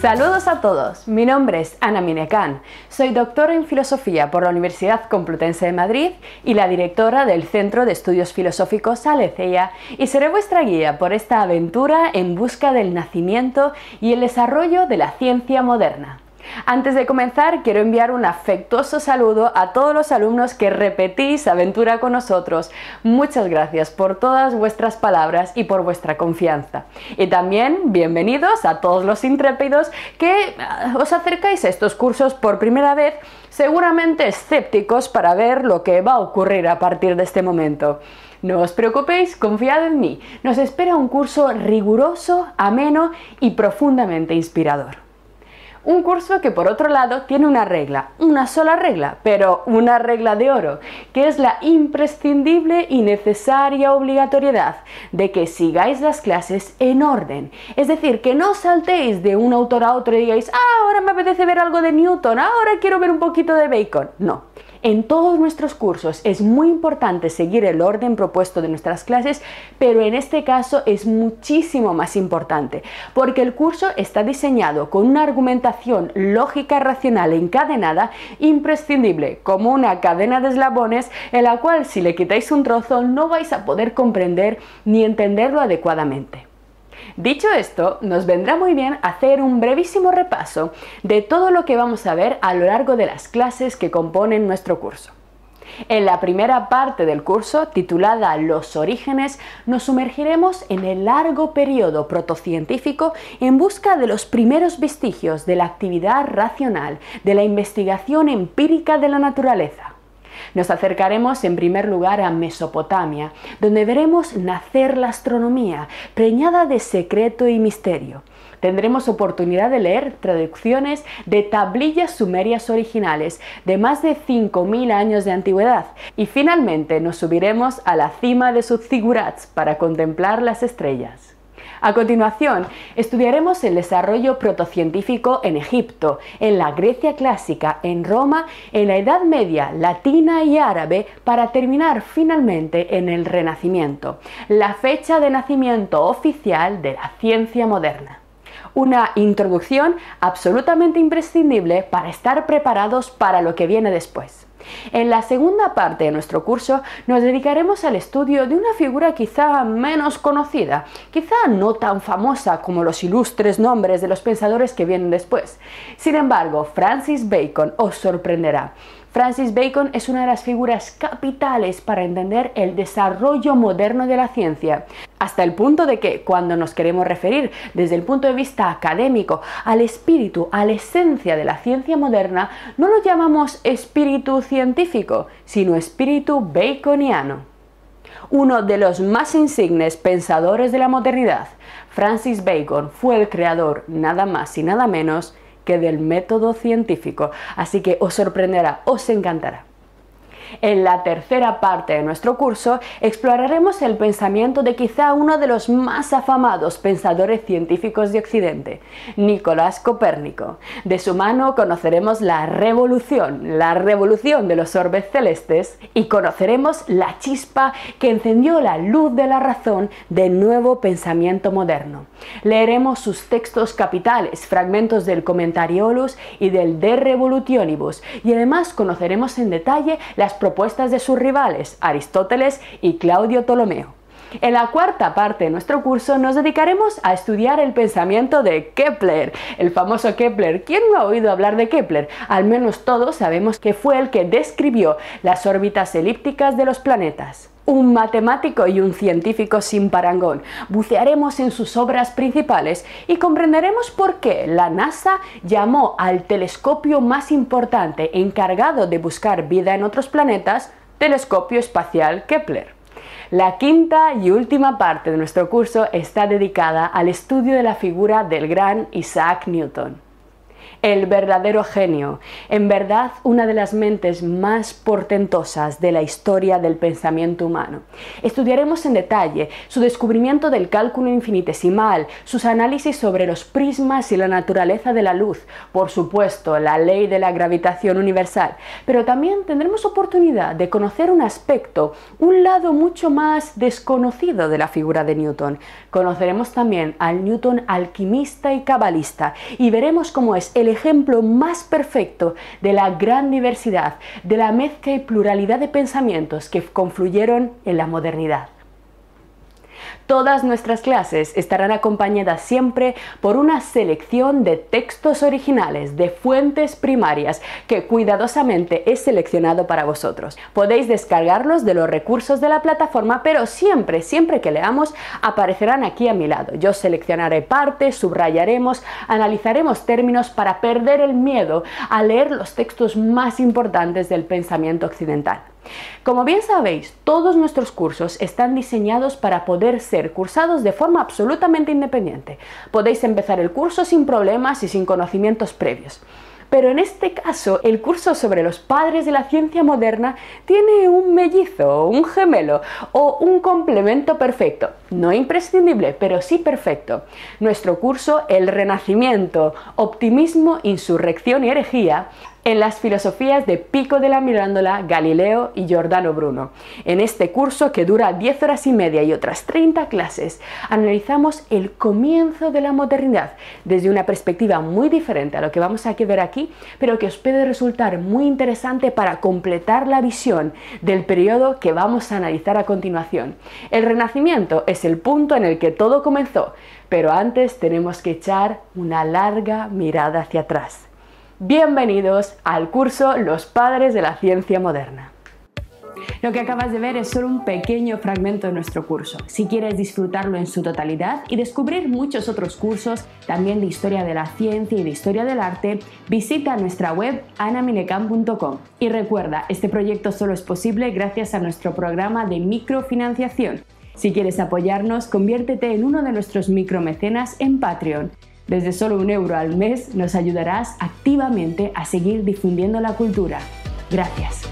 Saludos a todos, mi nombre es Ana Minecan, soy doctora en filosofía por la Universidad Complutense de Madrid y la directora del Centro de Estudios Filosóficos Alecea y seré vuestra guía por esta aventura en busca del nacimiento y el desarrollo de la ciencia moderna. Antes de comenzar, quiero enviar un afectuoso saludo a todos los alumnos que repetís aventura con nosotros. Muchas gracias por todas vuestras palabras y por vuestra confianza. Y también bienvenidos a todos los intrépidos que ah, os acercáis a estos cursos por primera vez, seguramente escépticos para ver lo que va a ocurrir a partir de este momento. No os preocupéis, confiad en mí. Nos espera un curso riguroso, ameno y profundamente inspirador. Un curso que por otro lado tiene una regla, una sola regla, pero una regla de oro, que es la imprescindible y necesaria obligatoriedad de que sigáis las clases en orden. Es decir, que no saltéis de un autor a otro y digáis, ah, ahora me apetece ver algo de Newton, ahora quiero ver un poquito de Bacon. No, en todos nuestros cursos es muy importante seguir el orden propuesto de nuestras clases, pero en este caso es muchísimo más importante, porque el curso está diseñado con una argumentación lógica, racional encadenada imprescindible, como una cadena de eslabones en la cual si le quitáis un trozo no vais a poder comprender ni entenderlo adecuadamente. Dicho esto, nos vendrá muy bien hacer un brevísimo repaso de todo lo que vamos a ver a lo largo de las clases que componen nuestro curso. En la primera parte del curso, titulada Los orígenes, nos sumergiremos en el largo periodo protocientífico en busca de los primeros vestigios de la actividad racional, de la investigación empírica de la naturaleza. Nos acercaremos en primer lugar a Mesopotamia, donde veremos nacer la astronomía, preñada de secreto y misterio. Tendremos oportunidad de leer traducciones de tablillas sumerias originales de más de 5.000 años de antigüedad y finalmente nos subiremos a la cima de sus figurats para contemplar las estrellas. A continuación, estudiaremos el desarrollo protocientífico en Egipto, en la Grecia clásica, en Roma, en la Edad Media, latina y árabe, para terminar finalmente en el Renacimiento, la fecha de nacimiento oficial de la ciencia moderna una introducción absolutamente imprescindible para estar preparados para lo que viene después. En la segunda parte de nuestro curso nos dedicaremos al estudio de una figura quizá menos conocida, quizá no tan famosa como los ilustres nombres de los pensadores que vienen después. Sin embargo, Francis Bacon os sorprenderá. Francis Bacon es una de las figuras capitales para entender el desarrollo moderno de la ciencia, hasta el punto de que cuando nos queremos referir desde el punto de vista académico al espíritu, a la esencia de la ciencia moderna, no lo llamamos espíritu científico, sino espíritu baconiano. Uno de los más insignes pensadores de la modernidad, Francis Bacon, fue el creador nada más y nada menos del método científico. Así que os sorprenderá, os encantará. En la tercera parte de nuestro curso exploraremos el pensamiento de quizá uno de los más afamados pensadores científicos de Occidente, Nicolás Copérnico. De su mano conoceremos la revolución, la revolución de los orbes celestes y conoceremos la chispa que encendió la luz de la razón del nuevo pensamiento moderno. Leeremos sus textos capitales, fragmentos del Commentariolus y del De Revolutionibus y además conoceremos en detalle las propuestas de sus rivales, Aristóteles y Claudio Ptolomeo. En la cuarta parte de nuestro curso nos dedicaremos a estudiar el pensamiento de Kepler, el famoso Kepler. ¿Quién no ha oído hablar de Kepler? Al menos todos sabemos que fue el que describió las órbitas elípticas de los planetas un matemático y un científico sin parangón. Bucearemos en sus obras principales y comprenderemos por qué la NASA llamó al telescopio más importante encargado de buscar vida en otros planetas Telescopio Espacial Kepler. La quinta y última parte de nuestro curso está dedicada al estudio de la figura del gran Isaac Newton. El verdadero genio, en verdad una de las mentes más portentosas de la historia del pensamiento humano. Estudiaremos en detalle su descubrimiento del cálculo infinitesimal, sus análisis sobre los prismas y la naturaleza de la luz, por supuesto, la ley de la gravitación universal, pero también tendremos oportunidad de conocer un aspecto, un lado mucho más desconocido de la figura de Newton. Conoceremos también al Newton alquimista y cabalista y veremos cómo es el ejemplo más perfecto de la gran diversidad, de la mezcla y pluralidad de pensamientos que confluyeron en la modernidad. Todas nuestras clases estarán acompañadas siempre por una selección de textos originales de fuentes primarias que cuidadosamente he seleccionado para vosotros. Podéis descargarlos de los recursos de la plataforma, pero siempre, siempre que leamos, aparecerán aquí a mi lado. Yo seleccionaré partes, subrayaremos, analizaremos términos para perder el miedo a leer los textos más importantes del pensamiento occidental. Como bien sabéis, todos nuestros cursos están diseñados para poder ser cursados de forma absolutamente independiente. Podéis empezar el curso sin problemas y sin conocimientos previos. Pero en este caso, el curso sobre los padres de la ciencia moderna tiene un mellizo, un gemelo o un complemento perfecto. No imprescindible, pero sí perfecto. Nuestro curso El Renacimiento, Optimismo, Insurrección y Herejía en las filosofías de Pico de la Mirándola, Galileo y Giordano Bruno. En este curso, que dura 10 horas y media y otras 30 clases, analizamos el comienzo de la modernidad desde una perspectiva muy diferente a lo que vamos a ver aquí, pero que os puede resultar muy interesante para completar la visión del periodo que vamos a analizar a continuación. El Renacimiento es el punto en el que todo comenzó, pero antes tenemos que echar una larga mirada hacia atrás. Bienvenidos al curso Los Padres de la Ciencia Moderna. Lo que acabas de ver es solo un pequeño fragmento de nuestro curso. Si quieres disfrutarlo en su totalidad y descubrir muchos otros cursos, también de historia de la ciencia y de historia del arte, visita nuestra web anaminecam.com. Y recuerda, este proyecto solo es posible gracias a nuestro programa de microfinanciación. Si quieres apoyarnos, conviértete en uno de nuestros micromecenas en Patreon. Desde solo un euro al mes nos ayudarás activamente a seguir difundiendo la cultura. Gracias.